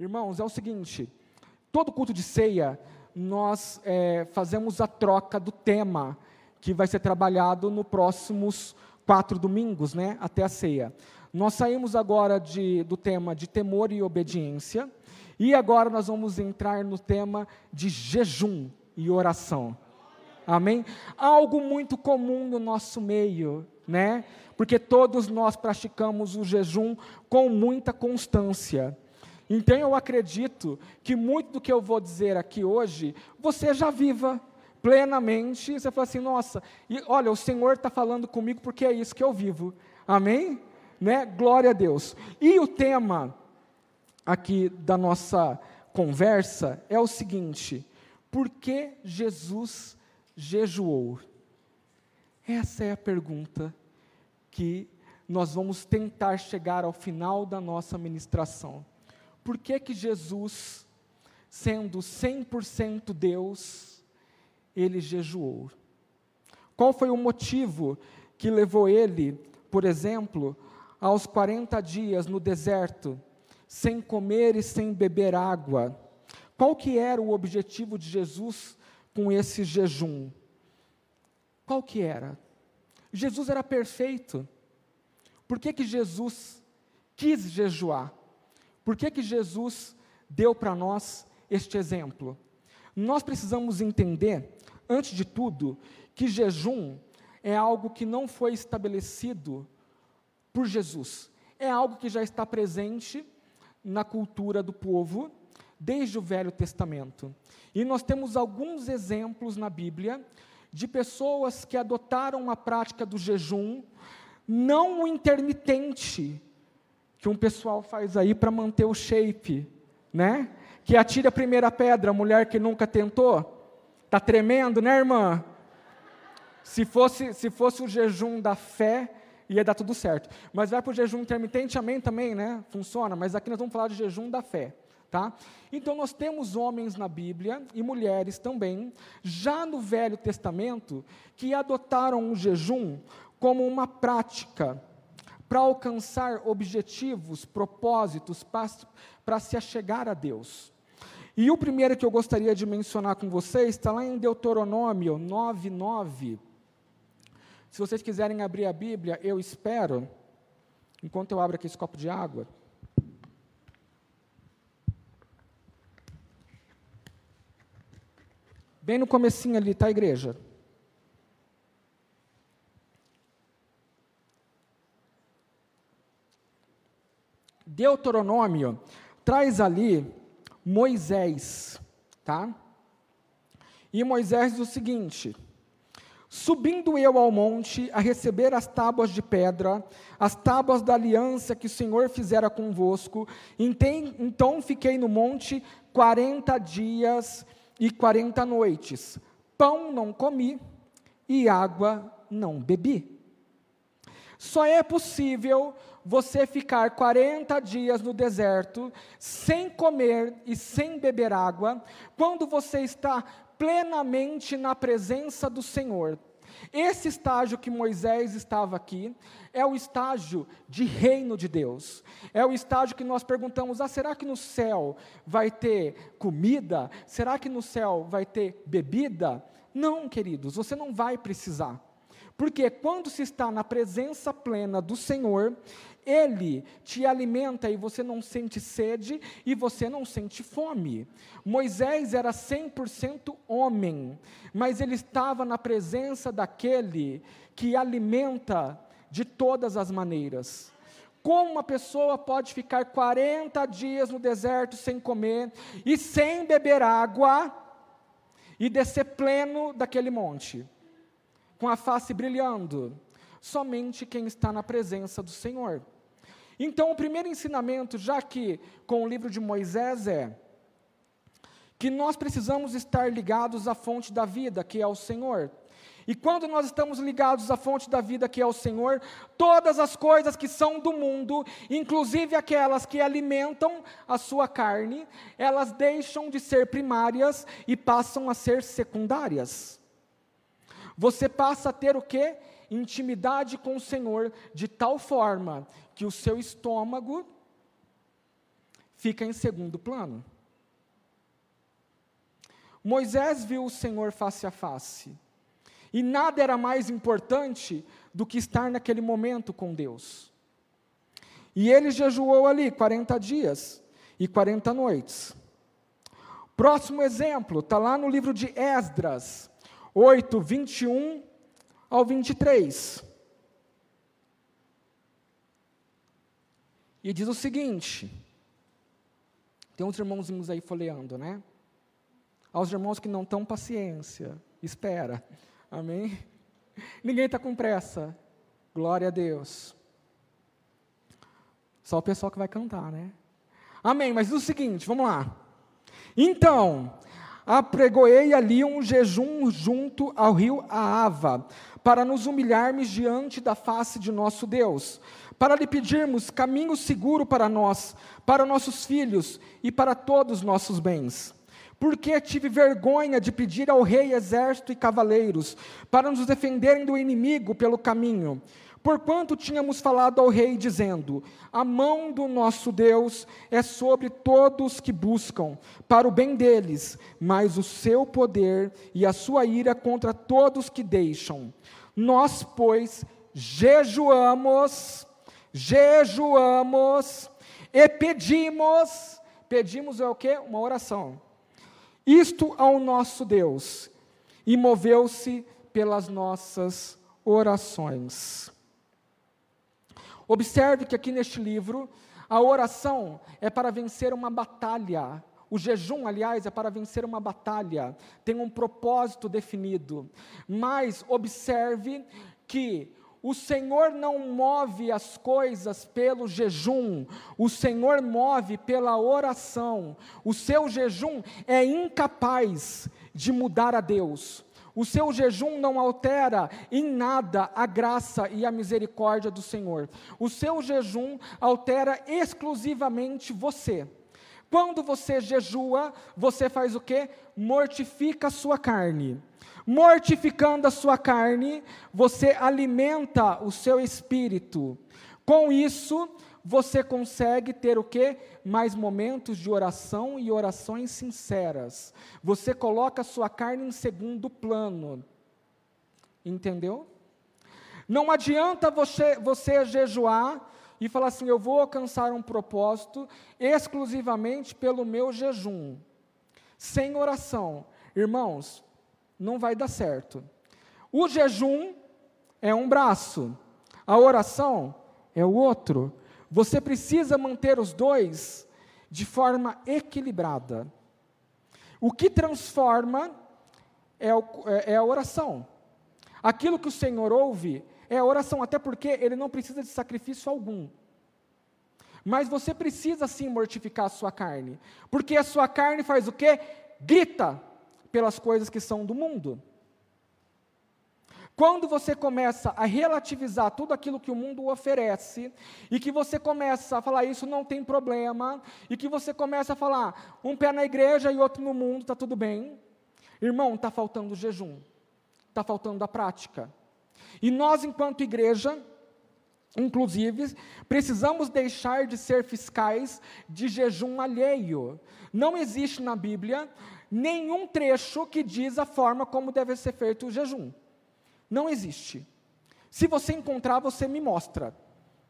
Irmãos, é o seguinte: todo culto de ceia, nós é, fazemos a troca do tema que vai ser trabalhado nos próximos quatro domingos, né, até a ceia. Nós saímos agora de, do tema de temor e obediência, e agora nós vamos entrar no tema de jejum e oração. Amém? Algo muito comum no nosso meio, né? Porque todos nós praticamos o jejum com muita constância. Então eu acredito que muito do que eu vou dizer aqui hoje, você já viva plenamente. Você fala assim, nossa, e olha, o Senhor está falando comigo porque é isso que eu vivo. Amém? Né? Glória a Deus. E o tema aqui da nossa conversa é o seguinte: por que Jesus jejuou? Essa é a pergunta que nós vamos tentar chegar ao final da nossa ministração por que que Jesus, sendo 100% Deus, ele jejuou? Qual foi o motivo que levou ele, por exemplo, aos 40 dias no deserto, sem comer e sem beber água? Qual que era o objetivo de Jesus com esse jejum? Qual que era? Jesus era perfeito. Por que que Jesus quis jejuar? Por que, que Jesus deu para nós este exemplo? Nós precisamos entender, antes de tudo, que jejum é algo que não foi estabelecido por Jesus. É algo que já está presente na cultura do povo desde o Velho Testamento. E nós temos alguns exemplos na Bíblia de pessoas que adotaram a prática do jejum, não o intermitente, que um pessoal faz aí para manter o shape, né? Que atira a primeira pedra, a mulher que nunca tentou. Tá tremendo, né, irmã? Se fosse, se fosse o jejum da fé, ia dar tudo certo. Mas vai para o jejum intermitente, amém também, né? Funciona, mas aqui nós vamos falar de jejum da fé. Tá? Então nós temos homens na Bíblia e mulheres também, já no Velho Testamento, que adotaram o jejum como uma prática para alcançar objetivos, propósitos, para se achegar a Deus. E o primeiro que eu gostaria de mencionar com vocês está lá em Deuteronômio 9:9. Se vocês quiserem abrir a Bíblia, eu espero, enquanto eu abro aqui esse copo de água. Bem no comecinho ali, tá, igreja? Deuteronômio traz ali Moisés, tá? E Moisés diz o seguinte: Subindo eu ao monte a receber as tábuas de pedra, as tábuas da aliança que o Senhor fizera convosco, então fiquei no monte quarenta dias e quarenta noites. Pão não comi e água não bebi. Só é possível você ficar 40 dias no deserto, sem comer e sem beber água, quando você está plenamente na presença do Senhor. Esse estágio que Moisés estava aqui é o estágio de reino de Deus. É o estágio que nós perguntamos: ah, será que no céu vai ter comida? Será que no céu vai ter bebida? Não, queridos, você não vai precisar. Porque quando se está na presença plena do Senhor, Ele te alimenta e você não sente sede e você não sente fome. Moisés era 100% homem, mas ele estava na presença daquele que alimenta de todas as maneiras. Como uma pessoa pode ficar 40 dias no deserto sem comer e sem beber água e descer pleno daquele monte? Com a face brilhando? Somente quem está na presença do Senhor. Então, o primeiro ensinamento, já que com o livro de Moisés, é que nós precisamos estar ligados à fonte da vida, que é o Senhor. E quando nós estamos ligados à fonte da vida, que é o Senhor, todas as coisas que são do mundo, inclusive aquelas que alimentam a sua carne, elas deixam de ser primárias e passam a ser secundárias. Você passa a ter o que? Intimidade com o Senhor, de tal forma que o seu estômago fica em segundo plano. Moisés viu o Senhor face a face, e nada era mais importante do que estar naquele momento com Deus. E ele jejuou ali 40 dias e 40 noites. Próximo exemplo, está lá no livro de Esdras, 8, 21 ao 23. E diz o seguinte: tem uns irmãozinhos aí folheando, né? Aos irmãos que não estão paciência, espera. Amém? Ninguém está com pressa. Glória a Deus. Só o pessoal que vai cantar, né? Amém. Mas diz o seguinte, vamos lá. Então, apregoei ali um jejum junto ao rio Aava, para nos humilharmos diante da face de nosso Deus, para lhe pedirmos caminho seguro para nós, para nossos filhos e para todos os nossos bens. Porque tive vergonha de pedir ao rei exército e cavaleiros, para nos defenderem do inimigo pelo caminho. Porquanto tínhamos falado ao rei, dizendo: A mão do nosso Deus é sobre todos que buscam, para o bem deles, mas o seu poder e a sua ira contra todos que deixam. Nós, pois, jejuamos, jejuamos e pedimos. Pedimos é o que? Uma oração. Isto ao nosso Deus, e moveu-se pelas nossas orações. Observe que aqui neste livro, a oração é para vencer uma batalha. O jejum, aliás, é para vencer uma batalha, tem um propósito definido. Mas observe que o Senhor não move as coisas pelo jejum, o Senhor move pela oração. O seu jejum é incapaz de mudar a Deus. O seu jejum não altera em nada a graça e a misericórdia do Senhor. O seu jejum altera exclusivamente você. Quando você jejua, você faz o que? Mortifica a sua carne. Mortificando a sua carne, você alimenta o seu espírito. Com isso, você consegue ter o que? Mais momentos de oração e orações sinceras. Você coloca a sua carne em segundo plano. Entendeu? Não adianta você, você jejuar e falar assim: eu vou alcançar um propósito exclusivamente pelo meu jejum, sem oração. Irmãos, não vai dar certo. O jejum é um braço, a oração é o outro. Você precisa manter os dois de forma equilibrada. O que transforma é, o, é, é a oração. Aquilo que o Senhor ouve é a oração, até porque ele não precisa de sacrifício algum. Mas você precisa sim mortificar a sua carne, porque a sua carne faz o quê? Grita pelas coisas que são do mundo. Quando você começa a relativizar tudo aquilo que o mundo oferece, e que você começa a falar isso não tem problema, e que você começa a falar um pé na igreja e outro no mundo, está tudo bem. Irmão, está faltando jejum, está faltando a prática. E nós, enquanto igreja, inclusive, precisamos deixar de ser fiscais de jejum alheio. Não existe na Bíblia nenhum trecho que diz a forma como deve ser feito o jejum. Não existe. Se você encontrar, você me mostra.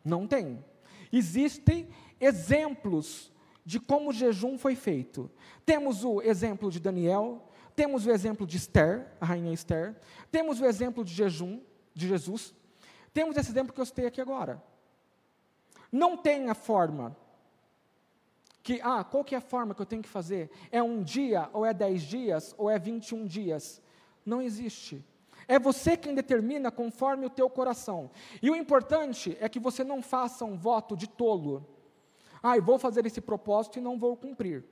Não tem. Existem exemplos de como o jejum foi feito. Temos o exemplo de Daniel, temos o exemplo de Esther, a rainha Esther, temos o exemplo de jejum de Jesus, temos esse exemplo que eu citei aqui agora. Não tem a forma que, ah, qual que é a forma que eu tenho que fazer? É um dia, ou é dez dias, ou é vinte e um dias? Não existe. É você quem determina conforme o teu coração. E o importante é que você não faça um voto de tolo. Ah, eu vou fazer esse propósito e não vou cumprir.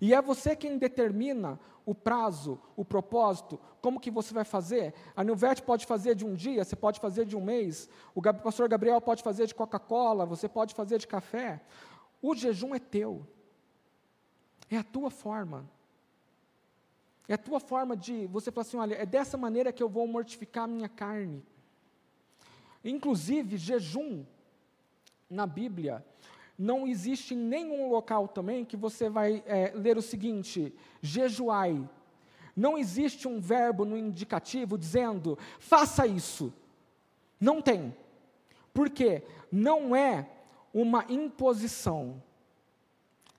E é você quem determina o prazo, o propósito, como que você vai fazer. A Nilvete pode fazer de um dia, você pode fazer de um mês, o pastor Gabriel pode fazer de Coca-Cola, você pode fazer de café. O jejum é teu. É a tua forma. É a tua forma de você falar assim: olha, é dessa maneira que eu vou mortificar a minha carne. Inclusive, jejum, na Bíblia, não existe em nenhum local também que você vai é, ler o seguinte: jejuai. Não existe um verbo no indicativo dizendo faça isso. Não tem. Por quê? Não é uma imposição.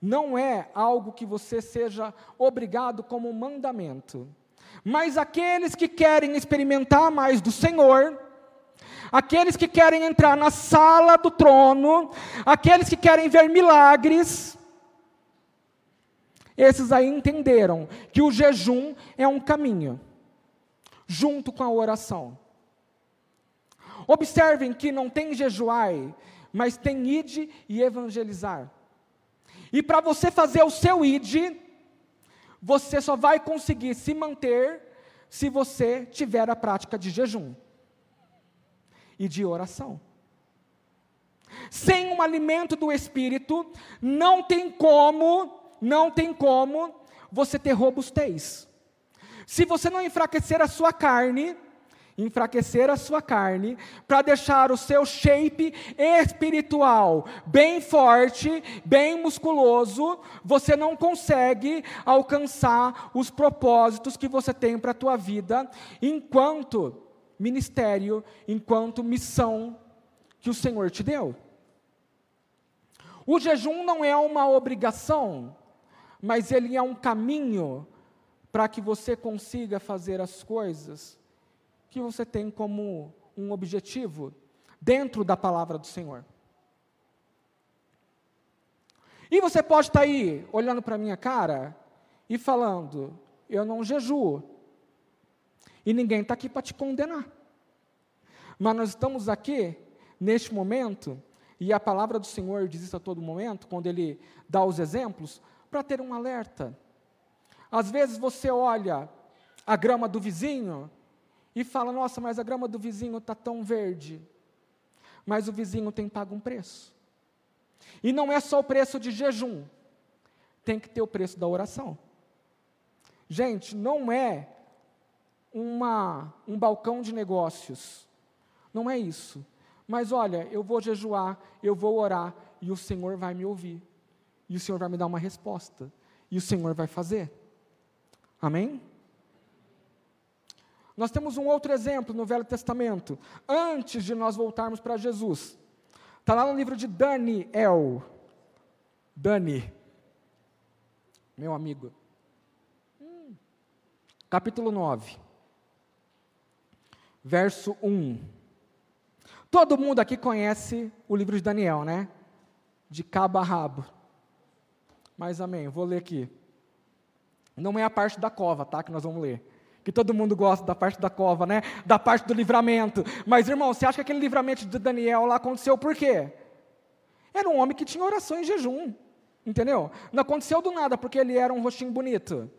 Não é algo que você seja obrigado como mandamento. Mas aqueles que querem experimentar mais do Senhor, aqueles que querem entrar na sala do trono, aqueles que querem ver milagres, esses aí entenderam que o jejum é um caminho, junto com a oração. Observem que não tem jejuai, mas tem ide e evangelizar. E para você fazer o seu ide, você só vai conseguir se manter se você tiver a prática de jejum e de oração. Sem um alimento do espírito, não tem como, não tem como você ter robustez. Se você não enfraquecer a sua carne, enfraquecer a sua carne, para deixar o seu shape espiritual bem forte, bem musculoso, você não consegue alcançar os propósitos que você tem para a tua vida enquanto ministério, enquanto missão que o Senhor te deu. O jejum não é uma obrigação, mas ele é um caminho para que você consiga fazer as coisas que você tem como um objetivo dentro da palavra do Senhor. E você pode estar aí olhando para a minha cara e falando: eu não jejuo. E ninguém está aqui para te condenar. Mas nós estamos aqui, neste momento, e a palavra do Senhor diz isso a todo momento, quando Ele dá os exemplos, para ter um alerta. Às vezes você olha a grama do vizinho e fala: Nossa, mas a grama do vizinho está tão verde. Mas o vizinho tem pago um preço. E não é só o preço de jejum, tem que ter o preço da oração. Gente, não é uma, um balcão de negócios. Não é isso. Mas olha, eu vou jejuar, eu vou orar, e o Senhor vai me ouvir. E o Senhor vai me dar uma resposta. E o Senhor vai fazer. Amém? Nós temos um outro exemplo no Velho Testamento, antes de nós voltarmos para Jesus. Está lá no livro de Daniel. Dani, meu amigo. Hum. Capítulo 9 verso 1. Todo mundo aqui conhece o livro de Daniel, né? De cabo a rabo. Mas amém, vou ler aqui. Não é a parte da cova, tá? Que nós vamos ler. Que todo mundo gosta da parte da cova, né? Da parte do livramento. Mas, irmão, você acha que aquele livramento de Daniel lá aconteceu por quê? Era um homem que tinha oração em jejum. Entendeu? Não aconteceu do nada porque ele era um rostinho bonito.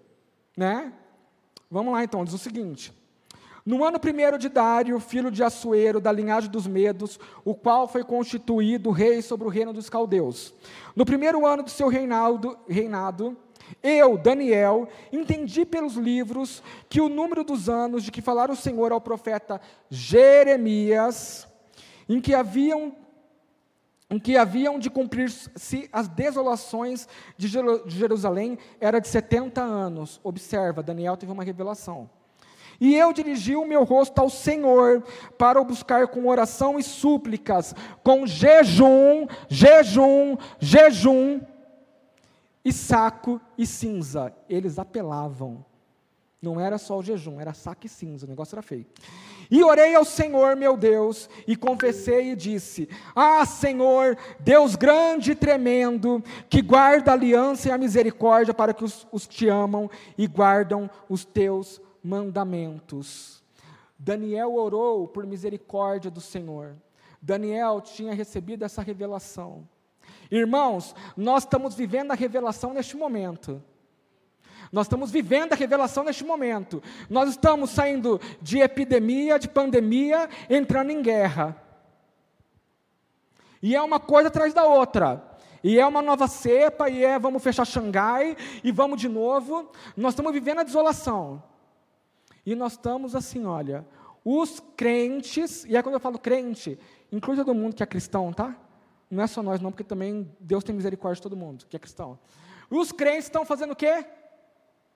Né? Vamos lá então, diz o seguinte. No ano primeiro de Dário, filho de Assuero, da linhagem dos Medos, o qual foi constituído rei sobre o reino dos caldeus. No primeiro ano do seu reinado, reinado eu, Daniel, entendi pelos livros que o número dos anos de que falara o Senhor ao profeta Jeremias, em que haviam em que haviam de cumprir-se as desolações de Jerusalém, era de 70 anos. Observa, Daniel teve uma revelação. E eu dirigi o meu rosto ao Senhor para o buscar com oração e súplicas, com jejum, jejum, jejum, e saco e cinza. Eles apelavam. Não era só o jejum, era saco e cinza, o negócio era feio. E orei ao Senhor meu Deus, e confessei e disse: Ah, Senhor, Deus grande e tremendo, que guarda a aliança e a misericórdia para que os, os que te amam e guardam os teus mandamentos. Daniel orou por misericórdia do Senhor. Daniel tinha recebido essa revelação. Irmãos, nós estamos vivendo a revelação neste momento. Nós estamos vivendo a revelação neste momento. Nós estamos saindo de epidemia, de pandemia, entrando em guerra. E é uma coisa atrás da outra. E é uma nova cepa, e é vamos fechar Xangai, e vamos de novo. Nós estamos vivendo a desolação. E nós estamos assim, olha, os crentes, e é quando eu falo crente, inclui todo mundo que é cristão, tá? Não é só nós, não, porque também Deus tem misericórdia de todo mundo que é cristão. Os crentes estão fazendo o quê?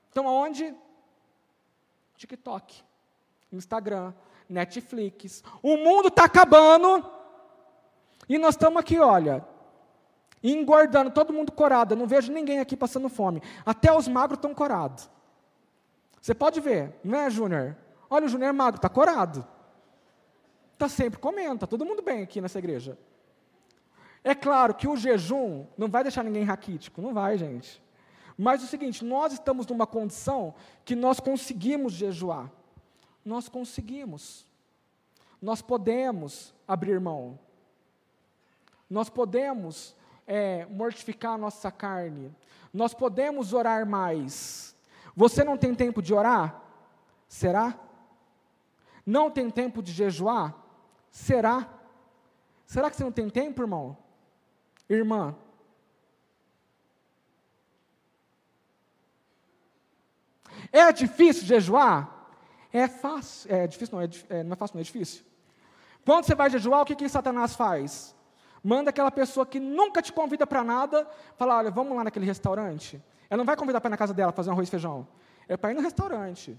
Estão aonde? TikTok, Instagram, Netflix. O mundo está acabando. E nós estamos aqui, olha, engordando, todo mundo corado. Eu não vejo ninguém aqui passando fome. Até os magros estão corados. Você pode ver, não é, Júnior? Olha, o Júnior é magro, está corado. Está sempre comendo, está todo mundo bem aqui nessa igreja. É claro que o jejum não vai deixar ninguém raquítico, não vai, gente. Mas é o seguinte, nós estamos numa condição que nós conseguimos jejuar. Nós conseguimos. Nós podemos abrir mão. Nós podemos é, mortificar a nossa carne. Nós podemos orar mais. Você não tem tempo de orar? Será? Não tem tempo de jejuar? Será? Será que você não tem tempo, irmão? Irmã? É difícil jejuar? É fácil. É difícil, não é, é, não é fácil, não é difícil. Quando você vai jejuar, o que, que Satanás faz? Manda aquela pessoa que nunca te convida para nada, falar, olha, vamos lá naquele restaurante. Ela não vai convidar para ir na casa dela fazer um arroz e feijão. É para ir no restaurante.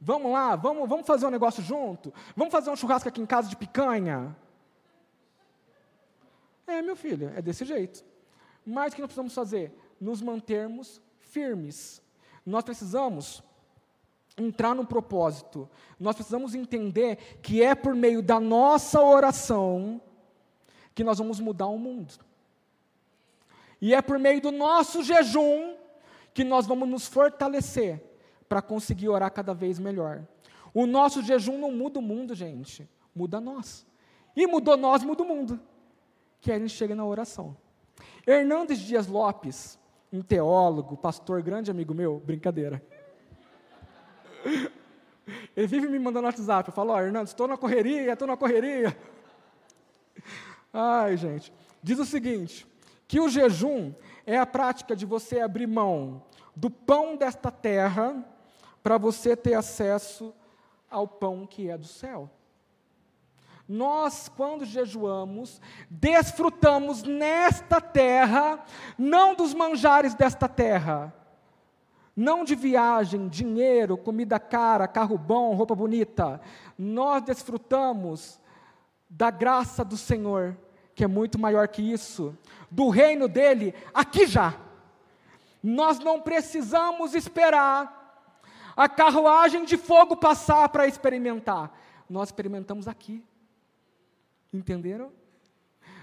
Vamos lá, vamos, vamos fazer um negócio junto? Vamos fazer um churrasco aqui em casa de picanha? É, meu filho, é desse jeito. Mas o que nós precisamos fazer? Nos mantermos firmes. Nós precisamos entrar no propósito. Nós precisamos entender que é por meio da nossa oração que nós vamos mudar o mundo. E é por meio do nosso jejum que nós vamos nos fortalecer para conseguir orar cada vez melhor. O nosso jejum não muda o mundo, gente, muda nós. E mudou nós, muda o mundo. Que a gente chega na oração. Hernandes Dias Lopes, um teólogo, pastor, grande amigo meu, brincadeira. Ele vive me mandando WhatsApp. Eu falo, ó, oh, Hernandes, estou na correria, estou na correria. Ai, gente. Diz o seguinte: que o jejum é a prática de você abrir mão do pão desta terra para você ter acesso ao pão que é do céu. Nós, quando jejuamos, desfrutamos nesta terra, não dos manjares desta terra, não de viagem, dinheiro, comida cara, carro bom, roupa bonita. Nós desfrutamos da graça do Senhor, que é muito maior que isso, do reino dele aqui já. Nós não precisamos esperar a carruagem de fogo passar para experimentar. Nós experimentamos aqui. Entenderam?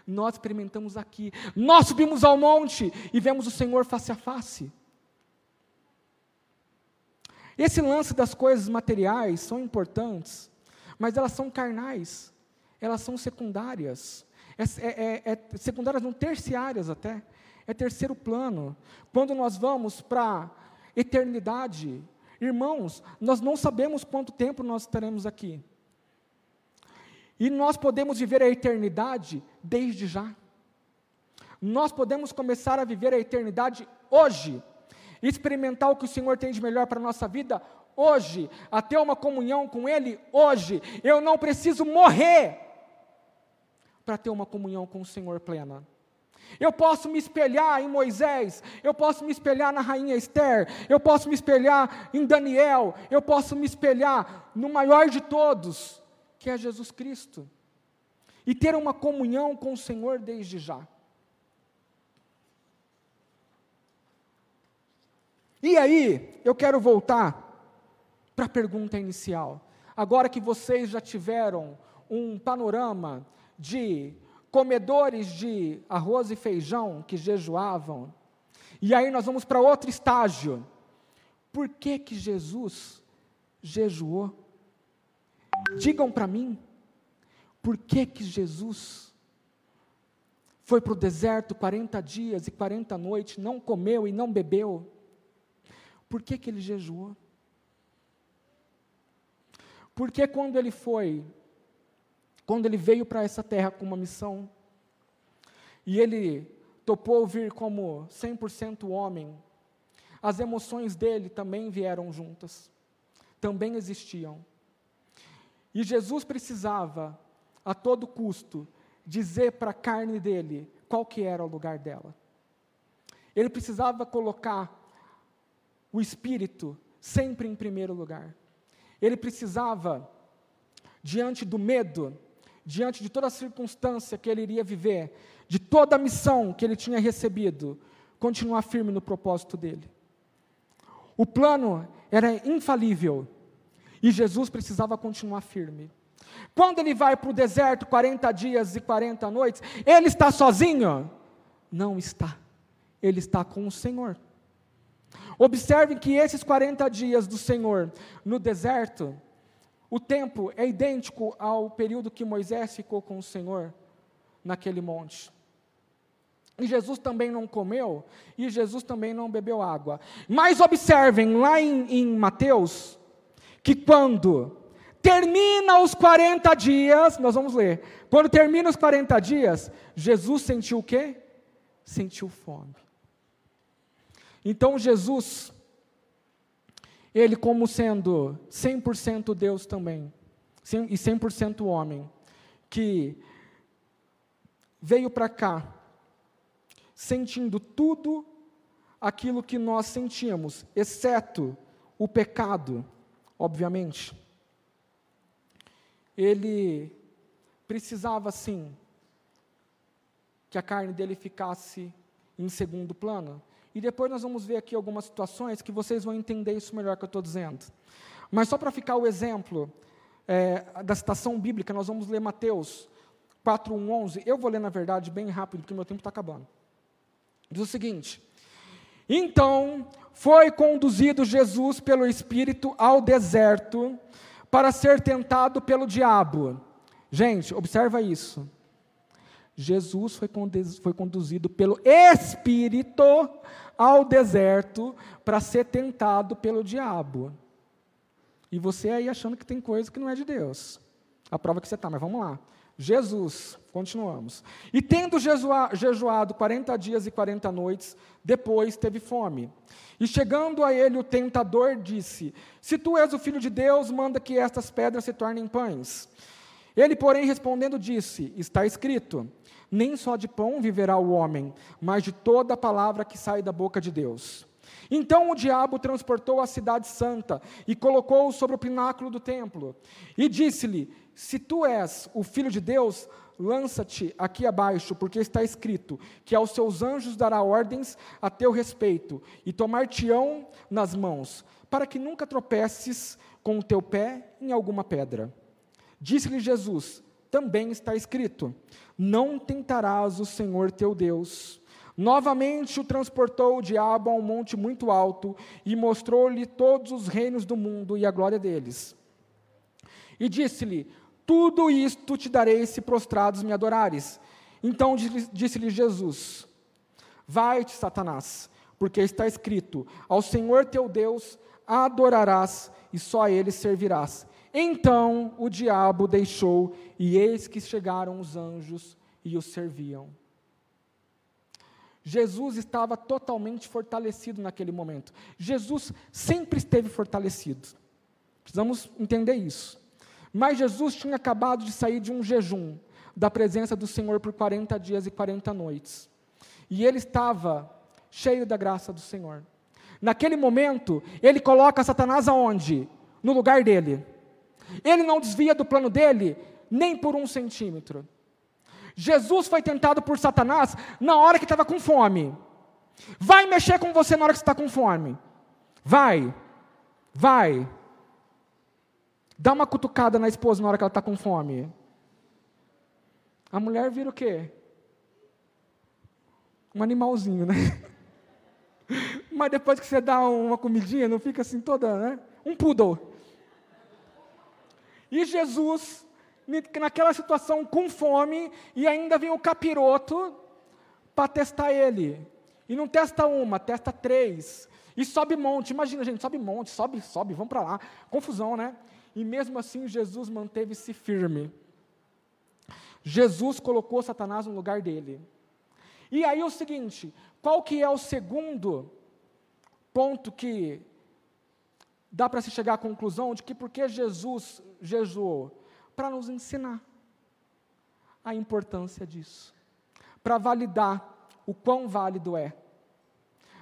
Nós experimentamos aqui. Nós subimos ao monte e vemos o Senhor face a face. Esse lance das coisas materiais são importantes, mas elas são carnais, elas são secundárias. É, é, é, é secundárias, não terciárias até. É terceiro plano. Quando nós vamos para eternidade, irmãos, nós não sabemos quanto tempo nós estaremos aqui. E nós podemos viver a eternidade desde já. Nós podemos começar a viver a eternidade hoje, experimentar o que o Senhor tem de melhor para a nossa vida hoje, a ter uma comunhão com Ele hoje. Eu não preciso morrer para ter uma comunhão com o Senhor plena. Eu posso me espelhar em Moisés, eu posso me espelhar na rainha Esther, eu posso me espelhar em Daniel, eu posso me espelhar no maior de todos, que é Jesus Cristo, e ter uma comunhão com o Senhor desde já. E aí, eu quero voltar para a pergunta inicial. Agora que vocês já tiveram um panorama de comedores de arroz e feijão que jejuavam. E aí nós vamos para outro estágio. Por que que Jesus jejuou? Digam para mim, por que que Jesus foi para o deserto 40 dias e 40 noites, não comeu e não bebeu? Por que que ele jejuou? Porque quando ele foi quando ele veio para essa terra com uma missão, e ele topou vir como 100% homem, as emoções dele também vieram juntas, também existiam. E Jesus precisava, a todo custo, dizer para a carne dele qual que era o lugar dela. Ele precisava colocar o espírito sempre em primeiro lugar. Ele precisava, diante do medo, diante de toda a circunstância que ele iria viver, de toda a missão que ele tinha recebido, continuar firme no propósito dele. O plano era infalível e Jesus precisava continuar firme. Quando ele vai para o deserto 40 dias e 40 noites, ele está sozinho? Não está. Ele está com o Senhor. Observem que esses 40 dias do Senhor no deserto, o tempo é idêntico ao período que Moisés ficou com o Senhor naquele monte. E Jesus também não comeu, e Jesus também não bebeu água. Mas observem lá em, em Mateus, que quando termina os 40 dias, nós vamos ler, quando termina os 40 dias, Jesus sentiu o quê? Sentiu fome. Então Jesus, ele como sendo 100% Deus também, e 100% homem, que veio para cá, sentindo tudo aquilo que nós sentíamos, exceto o pecado, obviamente. Ele precisava sim que a carne dele ficasse em segundo plano. E depois nós vamos ver aqui algumas situações que vocês vão entender isso melhor que eu estou dizendo. Mas só para ficar o exemplo é, da citação bíblica, nós vamos ler Mateus 4, 1, 11. Eu vou ler, na verdade, bem rápido, porque meu tempo está acabando. Diz o seguinte: Então foi conduzido Jesus pelo Espírito ao deserto para ser tentado pelo diabo. Gente, observa isso. Jesus foi, foi conduzido pelo Espírito ao deserto para ser tentado pelo diabo. E você aí achando que tem coisa que não é de Deus. A prova que você está, mas vamos lá. Jesus, continuamos. E tendo jejuado 40 dias e 40 noites, depois teve fome. E chegando a ele o tentador disse: Se tu és o filho de Deus, manda que estas pedras se tornem pães. Ele, porém, respondendo, disse: Está escrito: Nem só de pão viverá o homem, mas de toda a palavra que sai da boca de Deus. Então o diabo transportou a cidade santa e colocou-o sobre o pináculo do templo. E disse-lhe: Se tu és o filho de Deus, lança-te aqui abaixo, porque está escrito que aos seus anjos dará ordens a teu respeito, e tomar-te-ão nas mãos, para que nunca tropeces com o teu pé em alguma pedra. Disse-lhe Jesus: Também está escrito: Não tentarás o Senhor teu Deus. Novamente o transportou o diabo a um monte muito alto e mostrou-lhe todos os reinos do mundo e a glória deles. E disse-lhe: Tudo isto te darei se prostrados me adorares. Então disse-lhe Jesus: Vai-te, Satanás, porque está escrito: Ao Senhor teu Deus adorarás e só a ele servirás. Então o diabo deixou, e eis que chegaram os anjos e o serviam. Jesus estava totalmente fortalecido naquele momento. Jesus sempre esteve fortalecido. Precisamos entender isso. Mas Jesus tinha acabado de sair de um jejum da presença do Senhor por 40 dias e 40 noites. E ele estava cheio da graça do Senhor. Naquele momento, ele coloca Satanás aonde? No lugar dele. Ele não desvia do plano dele nem por um centímetro. Jesus foi tentado por Satanás na hora que estava com fome. Vai mexer com você na hora que está com fome. Vai. Vai. Dá uma cutucada na esposa na hora que ela está com fome. A mulher vira o quê? Um animalzinho, né? Mas depois que você dá uma comidinha, não fica assim toda, né? Um poodle. E Jesus, naquela situação com fome, e ainda vem o capiroto para testar ele. E não testa uma, testa três. E sobe monte. Imagina, gente, sobe monte, sobe, sobe, vamos para lá. Confusão, né? E mesmo assim, Jesus manteve-se firme. Jesus colocou Satanás no lugar dele. E aí o seguinte, qual que é o segundo ponto que dá para se chegar à conclusão de que porque Jesus jejuou? Para nos ensinar. a importância disso, para validar o quão válido é.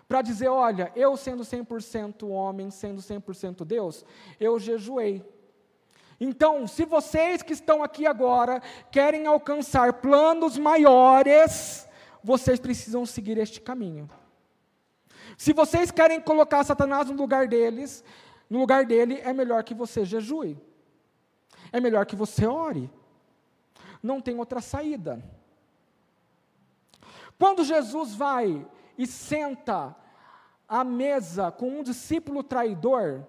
Para dizer, olha, eu sendo 100% homem, sendo 100% Deus, eu jejuei. Então, se vocês que estão aqui agora querem alcançar planos maiores, vocês precisam seguir este caminho. Se vocês querem colocar Satanás no lugar deles, no lugar dele, é melhor que você jejue. É melhor que você ore. Não tem outra saída. Quando Jesus vai e senta à mesa com um discípulo traidor,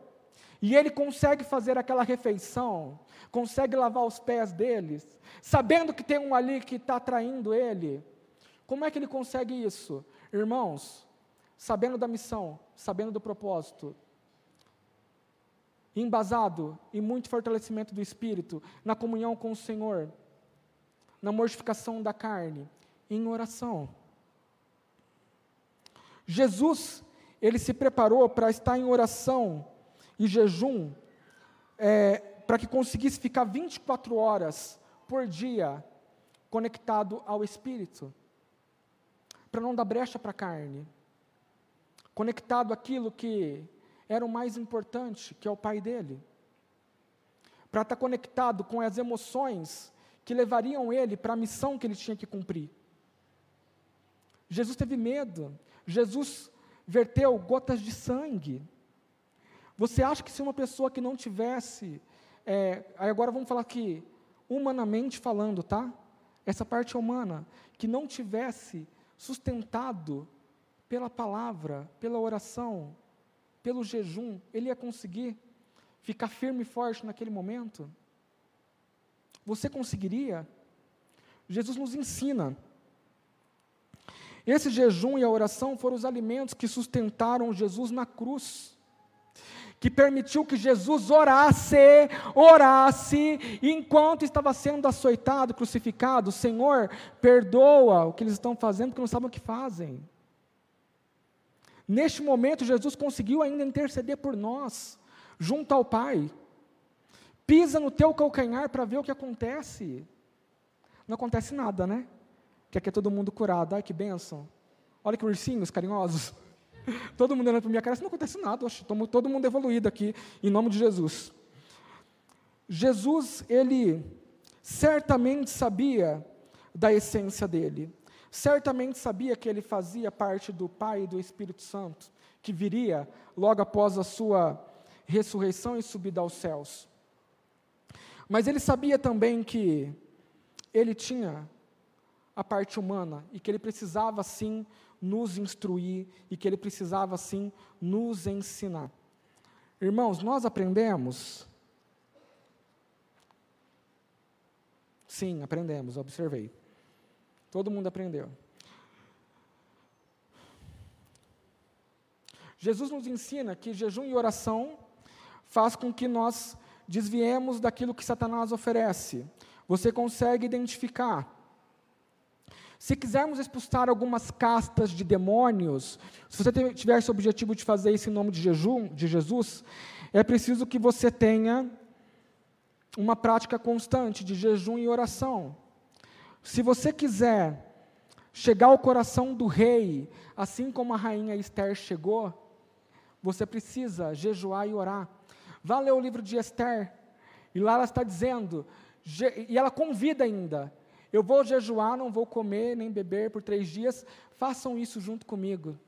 e ele consegue fazer aquela refeição, consegue lavar os pés deles, sabendo que tem um ali que está traindo ele. Como é que ele consegue isso? Irmãos, sabendo da missão, sabendo do propósito, embasado em muito fortalecimento do espírito, na comunhão com o Senhor, na mortificação da carne, em oração. Jesus, ele se preparou para estar em oração e jejum, é, para que conseguisse ficar 24 horas por dia conectado ao Espírito, para não dar brecha para a carne, conectado àquilo que era o mais importante, que é o Pai dele, para estar conectado com as emoções que levariam ele para a missão que ele tinha que cumprir. Jesus teve medo, Jesus verteu gotas de sangue. Você acha que se uma pessoa que não tivesse, é, agora vamos falar aqui, humanamente falando, tá? Essa parte humana, que não tivesse sustentado pela palavra, pela oração, pelo jejum, ele ia conseguir ficar firme e forte naquele momento? Você conseguiria? Jesus nos ensina. Esse jejum e a oração foram os alimentos que sustentaram Jesus na cruz, que permitiu que Jesus orasse, orasse, enquanto estava sendo açoitado, crucificado. Senhor, perdoa o que eles estão fazendo, porque não sabem o que fazem. Neste momento, Jesus conseguiu ainda interceder por nós, junto ao Pai. Pisa no teu calcanhar para ver o que acontece. Não acontece nada, né? Que aqui é todo mundo curado. Ai, que bênção. Olha que ursinhos carinhosos. todo mundo olhando para minha cara, não acontece nada. Estou todo mundo evoluído aqui, em nome de Jesus. Jesus, ele certamente sabia da essência dele certamente sabia que ele fazia parte do Pai e do Espírito Santo, que viria logo após a sua ressurreição e subida aos céus. Mas ele sabia também que ele tinha a parte humana e que ele precisava sim nos instruir e que ele precisava sim nos ensinar. Irmãos, nós aprendemos. Sim, aprendemos, observei. Todo mundo aprendeu. Jesus nos ensina que jejum e oração faz com que nós desviemos daquilo que Satanás oferece. Você consegue identificar. Se quisermos expulsar algumas castas de demônios, se você tiver esse objetivo de fazer isso em nome de, jejum, de Jesus, é preciso que você tenha uma prática constante de jejum e oração. Se você quiser chegar ao coração do rei, assim como a rainha Esther chegou, você precisa jejuar e orar. Vá ler o livro de Esther, e lá ela está dizendo, e ela convida ainda: eu vou jejuar, não vou comer nem beber por três dias, façam isso junto comigo.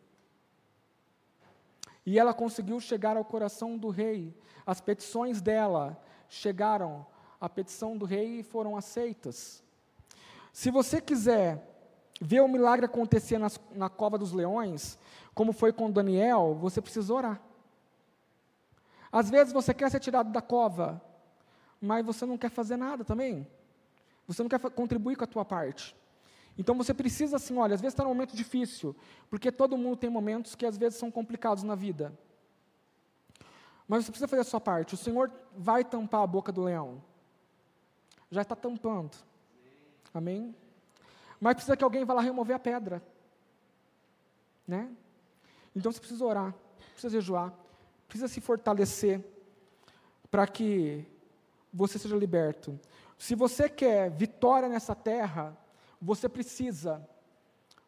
E ela conseguiu chegar ao coração do rei. As petições dela chegaram à petição do rei e foram aceitas. Se você quiser ver o milagre acontecer nas, na cova dos leões, como foi com Daniel, você precisa orar. Às vezes você quer ser tirado da cova, mas você não quer fazer nada também. Você não quer contribuir com a tua parte. Então você precisa assim, olha, às vezes está num momento difícil, porque todo mundo tem momentos que às vezes são complicados na vida. Mas você precisa fazer a sua parte. O Senhor vai tampar a boca do leão. Já está tampando. Amém? Mas precisa que alguém vá lá remover a pedra. Né? Então você precisa orar, precisa jejuar, precisa se fortalecer para que você seja liberto. Se você quer vitória nessa terra, você precisa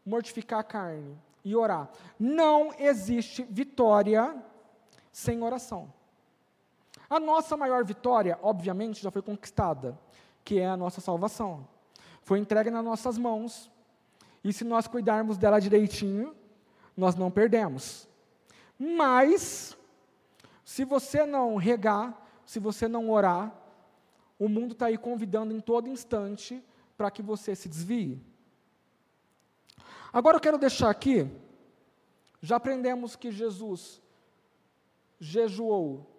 mortificar a carne e orar. Não existe vitória sem oração. A nossa maior vitória, obviamente, já foi conquistada, que é a nossa salvação. Foi entregue nas nossas mãos, e se nós cuidarmos dela direitinho, nós não perdemos. Mas, se você não regar, se você não orar, o mundo está aí convidando em todo instante para que você se desvie. Agora eu quero deixar aqui, já aprendemos que Jesus jejuou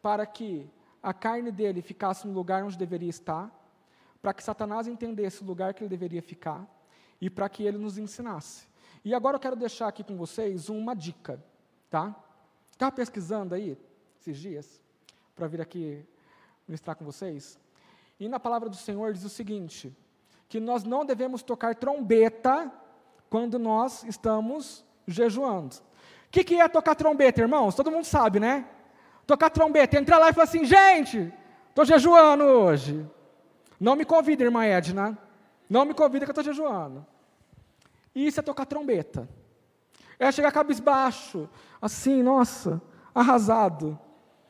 para que a carne dele ficasse no lugar onde deveria estar, para que Satanás entendesse o lugar que ele deveria ficar e para que ele nos ensinasse. E agora eu quero deixar aqui com vocês uma dica, tá? Estava pesquisando aí esses dias para vir aqui ministrar com vocês. E na palavra do Senhor diz o seguinte: que nós não devemos tocar trombeta quando nós estamos jejuando. O que, que é tocar trombeta, irmãos? Todo mundo sabe, né? Tocar trombeta, entrar lá e falar assim, gente, estou jejuando hoje. Não me convida, irmã Edna. Não me convida que eu estou jejuando. Isso é tocar trombeta. É chegar cabisbaixo, assim, nossa, arrasado,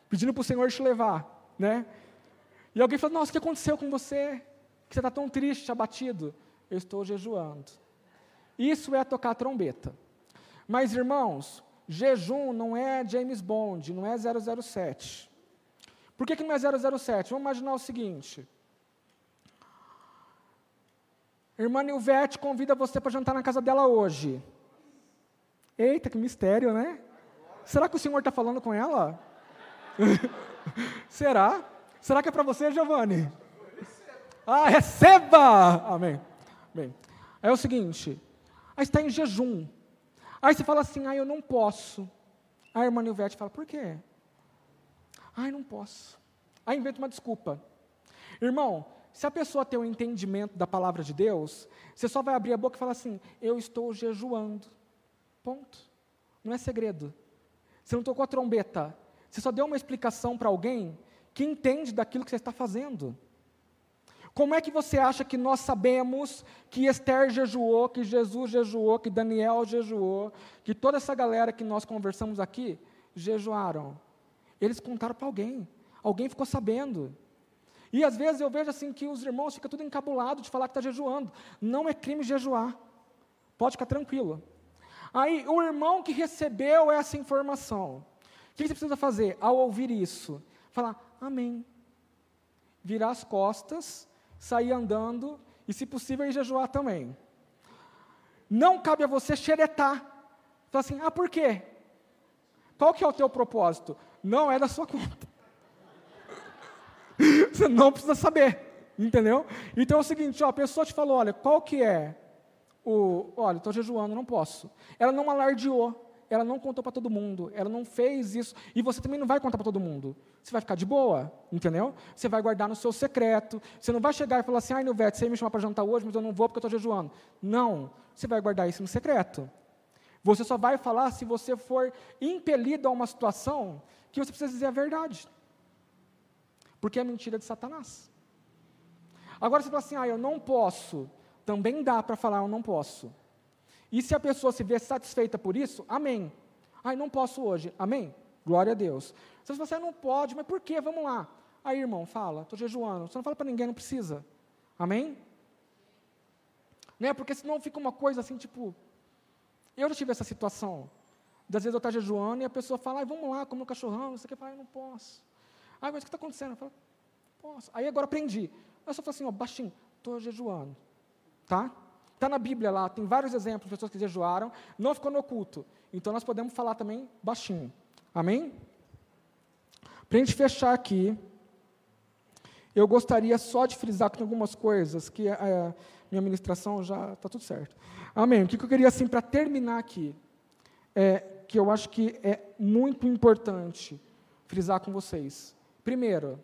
pedindo para o Senhor te levar, né? E alguém fala, nossa, o que aconteceu com você? Que você está tão triste, abatido? Eu estou jejuando. Isso é tocar trombeta. Mas, irmãos, jejum não é James Bond, não é 007. Por que, que não é 007? Vamos imaginar o seguinte. Irmã Nilvete convida você para jantar na casa dela hoje. Eita, que mistério, né? Será que o senhor está falando com ela? Será? Será que é para você, Giovanni? Ah, receba! Amém. Bem, é o seguinte, Aí está em jejum. Aí você fala assim, ah, eu não posso. Aí a irmã Nilvete fala, por quê? Ai, não posso. Aí inventa uma desculpa. Irmão, se a pessoa tem um entendimento da palavra de Deus, você só vai abrir a boca e falar assim, eu estou jejuando. Ponto. Não é segredo. Você não tocou a trombeta. Você só deu uma explicação para alguém que entende daquilo que você está fazendo. Como é que você acha que nós sabemos que Esther jejuou, que Jesus jejuou, que Daniel jejuou, que toda essa galera que nós conversamos aqui jejuaram? Eles contaram para alguém. Alguém ficou sabendo. E às vezes eu vejo assim que os irmãos ficam tudo encabulado de falar que está jejuando. Não é crime jejuar. Pode ficar tranquilo. Aí o irmão que recebeu essa informação, o que você precisa fazer ao ouvir isso? Falar, amém. Virar as costas sair andando e, se possível, jejuar também. Não cabe a você xeretar. Falar assim, ah, por quê? Qual que é o teu propósito? Não é da sua conta. você não precisa saber, entendeu? Então é o seguinte, ó, a pessoa te falou, olha, qual que é o... Olha, estou jejuando, não posso. Ela não alardeou ela não contou para todo mundo, ela não fez isso, e você também não vai contar para todo mundo. Você vai ficar de boa, entendeu? Você vai guardar no seu secreto. Você não vai chegar e falar assim, ai, Nilvete, você ia me chamar para jantar hoje, mas eu não vou porque eu estou jejuando. Não, você vai guardar isso no secreto. Você só vai falar se você for impelido a uma situação que você precisa dizer a verdade. Porque é mentira de Satanás. Agora você fala assim, ah, eu não posso. Também dá para falar, eu não posso. E se a pessoa se vê satisfeita por isso, amém. Ai, não posso hoje, amém? Glória a Deus. Se você não pode, mas por quê? Vamos lá. Aí, irmão, fala, estou jejuando. Você não fala para ninguém, não precisa. Amém? Né? Porque senão fica uma coisa assim, tipo. Eu já tive essa situação. Das vezes eu estou jejuando e a pessoa fala, ai, vamos lá, comer um cachorrão. Você quer falar, eu não posso. Ai, mas o que está acontecendo? Eu falo, posso. Aí agora aprendi. Eu só falo assim, ó, baixinho, estou jejuando. Tá? Está na Bíblia lá, tem vários exemplos de pessoas que jejuaram, não ficou no oculto. Então nós podemos falar também baixinho. Amém? Para a gente fechar aqui, eu gostaria só de frisar com algumas coisas, que a, a minha ministração já está tudo certo. Amém. O que eu queria, assim, para terminar aqui, é que eu acho que é muito importante frisar com vocês. Primeiro,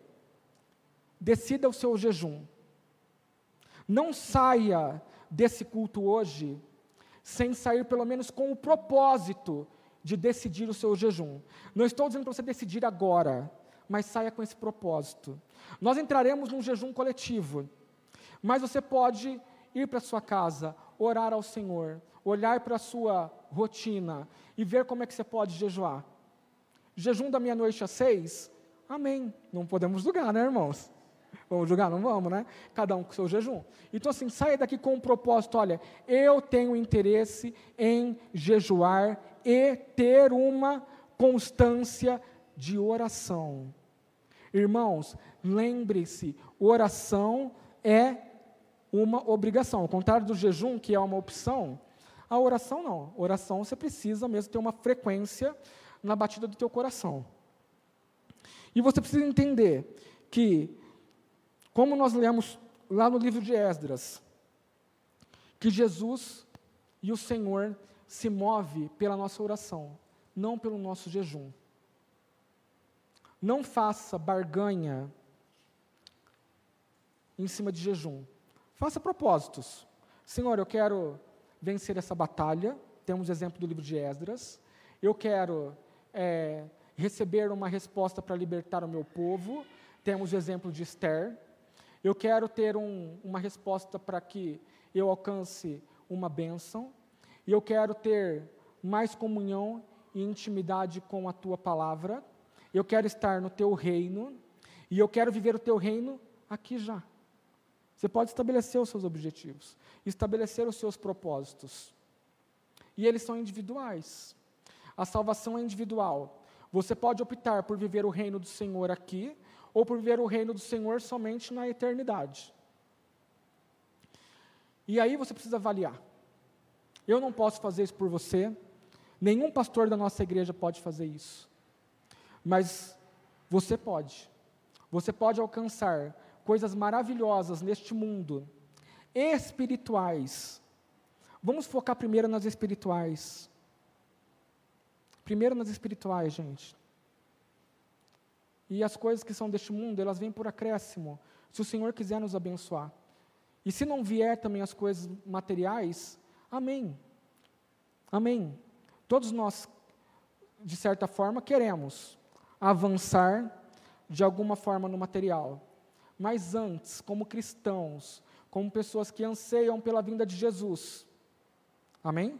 decida o seu jejum. Não saia desse culto hoje sem sair pelo menos com o propósito de decidir o seu jejum. Não estou dizendo para você decidir agora, mas saia com esse propósito. Nós entraremos num jejum coletivo, mas você pode ir para sua casa, orar ao Senhor, olhar para a sua rotina e ver como é que você pode jejuar. Jejum da meia-noite às seis? Amém. Não podemos julgar, né, irmãos? Vamos julgar? Não vamos, né? Cada um com seu jejum. Então, assim, saia daqui com um propósito: olha, eu tenho interesse em jejuar e ter uma constância de oração. Irmãos, lembre-se, oração é uma obrigação. Ao contrário do jejum, que é uma opção, a oração não. Oração você precisa mesmo ter uma frequência na batida do teu coração. E você precisa entender que, como nós lemos lá no livro de Esdras, que Jesus e o Senhor se move pela nossa oração, não pelo nosso jejum. Não faça barganha em cima de jejum. Faça propósitos. Senhor, eu quero vencer essa batalha. Temos exemplo do livro de Esdras. Eu quero é, receber uma resposta para libertar o meu povo. Temos o exemplo de Esther. Eu quero ter um, uma resposta para que eu alcance uma bênção. E eu quero ter mais comunhão e intimidade com a tua palavra. Eu quero estar no teu reino. E eu quero viver o teu reino aqui já. Você pode estabelecer os seus objetivos, estabelecer os seus propósitos. E eles são individuais. A salvação é individual. Você pode optar por viver o reino do Senhor aqui, ou por viver o reino do Senhor somente na eternidade. E aí você precisa avaliar. Eu não posso fazer isso por você, nenhum pastor da nossa igreja pode fazer isso. Mas você pode. Você pode alcançar coisas maravilhosas neste mundo, espirituais. Vamos focar primeiro nas espirituais. Primeiro nas espirituais, gente. E as coisas que são deste mundo, elas vêm por acréscimo, se o Senhor quiser nos abençoar. E se não vier também as coisas materiais, amém. Amém. Todos nós, de certa forma, queremos avançar de alguma forma no material. Mas antes, como cristãos, como pessoas que anseiam pela vinda de Jesus, amém? amém?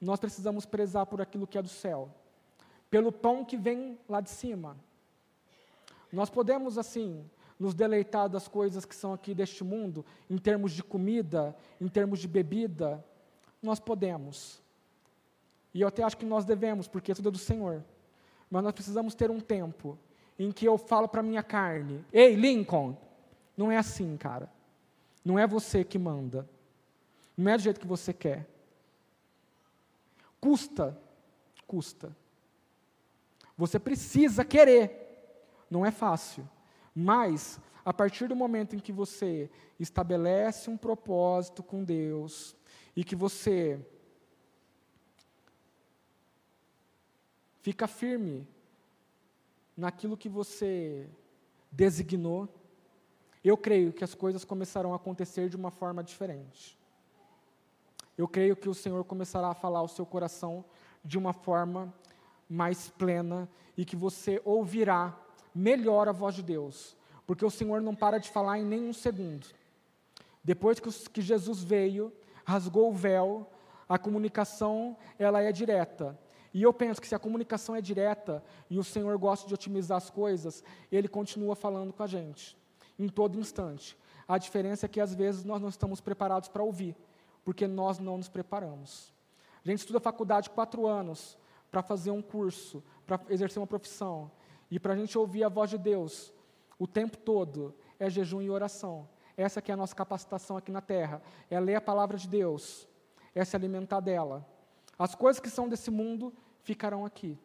Nós precisamos prezar por aquilo que é do céu, pelo pão que vem lá de cima. Nós podemos, assim, nos deleitar das coisas que são aqui deste mundo, em termos de comida, em termos de bebida, nós podemos. E eu até acho que nós devemos, porque tudo é do Senhor. Mas nós precisamos ter um tempo em que eu falo para minha carne: Ei, Lincoln, não é assim, cara. Não é você que manda. Não é do jeito que você quer. Custa, custa. Você precisa querer. Não é fácil. Mas, a partir do momento em que você estabelece um propósito com Deus e que você fica firme naquilo que você designou, eu creio que as coisas começarão a acontecer de uma forma diferente. Eu creio que o Senhor começará a falar ao seu coração de uma forma mais plena e que você ouvirá melhor a voz de Deus, porque o Senhor não para de falar em nenhum segundo. Depois que Jesus veio, rasgou o véu, a comunicação ela é direta. E eu penso que se a comunicação é direta e o Senhor gosta de otimizar as coisas, Ele continua falando com a gente, em todo instante. A diferença é que às vezes nós não estamos preparados para ouvir, porque nós não nos preparamos. A gente estuda faculdade quatro anos para fazer um curso, para exercer uma profissão. E para a gente ouvir a voz de Deus o tempo todo é jejum e oração. Essa que é a nossa capacitação aqui na terra. É ler a palavra de Deus, é se alimentar dela. As coisas que são desse mundo ficarão aqui.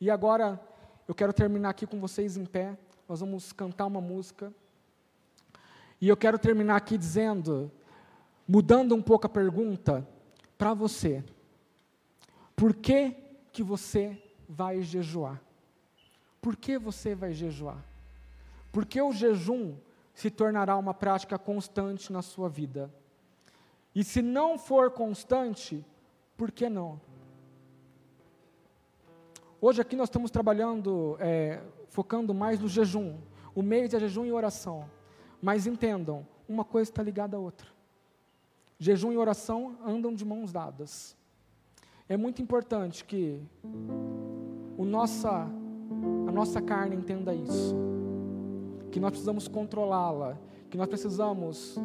E agora eu quero terminar aqui com vocês em pé. Nós vamos cantar uma música. E eu quero terminar aqui dizendo, mudando um pouco a pergunta para você. Por que que você vai jejuar? Por que você vai jejuar? Porque o jejum se tornará uma prática constante na sua vida. E se não for constante, por que não? Hoje aqui nós estamos trabalhando, é, focando mais no jejum. O mês é jejum e oração. Mas entendam, uma coisa está ligada à outra. Jejum e oração andam de mãos dadas. É muito importante que o nossa, a nossa carne entenda isso. Que nós precisamos controlá-la. Que nós precisamos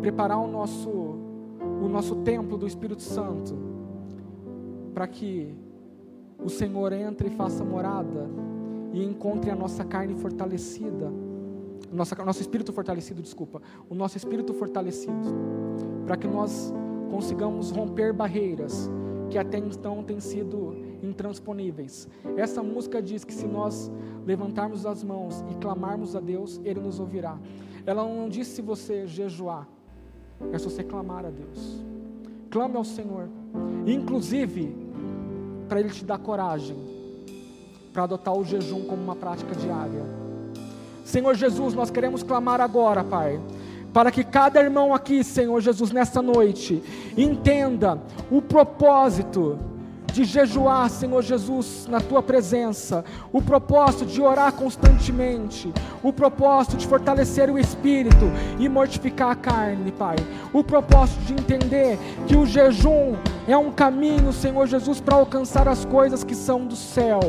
preparar o nosso, o nosso templo do Espírito Santo. Para que o Senhor entre e faça morada e encontre a nossa carne fortalecida, nossa, nosso espírito fortalecido, desculpa, o nosso espírito fortalecido, para que nós consigamos romper barreiras que até então têm sido intransponíveis. Essa música diz que se nós levantarmos as mãos e clamarmos a Deus, Ele nos ouvirá. Ela não diz se você jejuar, é se você clamar a Deus. Clame ao Senhor. Inclusive, para Ele te dar coragem para adotar o jejum como uma prática diária. Senhor Jesus, nós queremos clamar agora, Pai, para que cada irmão aqui, Senhor Jesus, nessa noite, entenda o propósito de jejuar, Senhor Jesus, na tua presença, o propósito de orar constantemente, o propósito de fortalecer o espírito e mortificar a carne, Pai, o propósito de entender que o jejum é um caminho, Senhor Jesus, para alcançar as coisas que são do céu,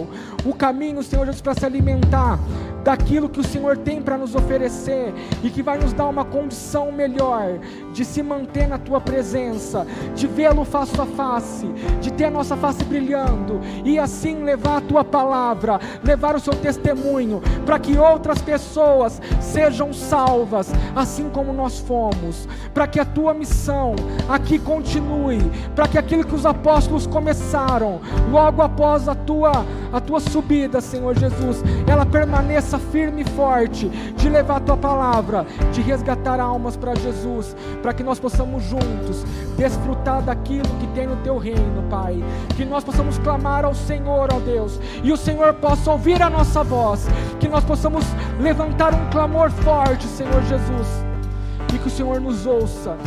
o caminho, Senhor Jesus, para se alimentar daquilo que o Senhor tem para nos oferecer e que vai nos dar uma condição melhor de se manter na tua presença, de vê-lo face a face, de ter a nossa face brilhando e assim levar a tua palavra, levar o seu testemunho, para que outras pessoas sejam salvas, assim como nós fomos, para que a tua missão aqui continue, para que aquilo que os apóstolos começaram, logo após a tua a tua subida, Senhor Jesus, ela permaneça firme e forte, de levar a tua palavra, de resgatar almas para Jesus, para que nós possamos juntos desfrutar daquilo que tem no teu reino, Pai. Que nós possamos clamar ao Senhor, ó Deus, e o Senhor possa ouvir a nossa voz, que nós possamos levantar um clamor forte, Senhor Jesus, e que o Senhor nos ouça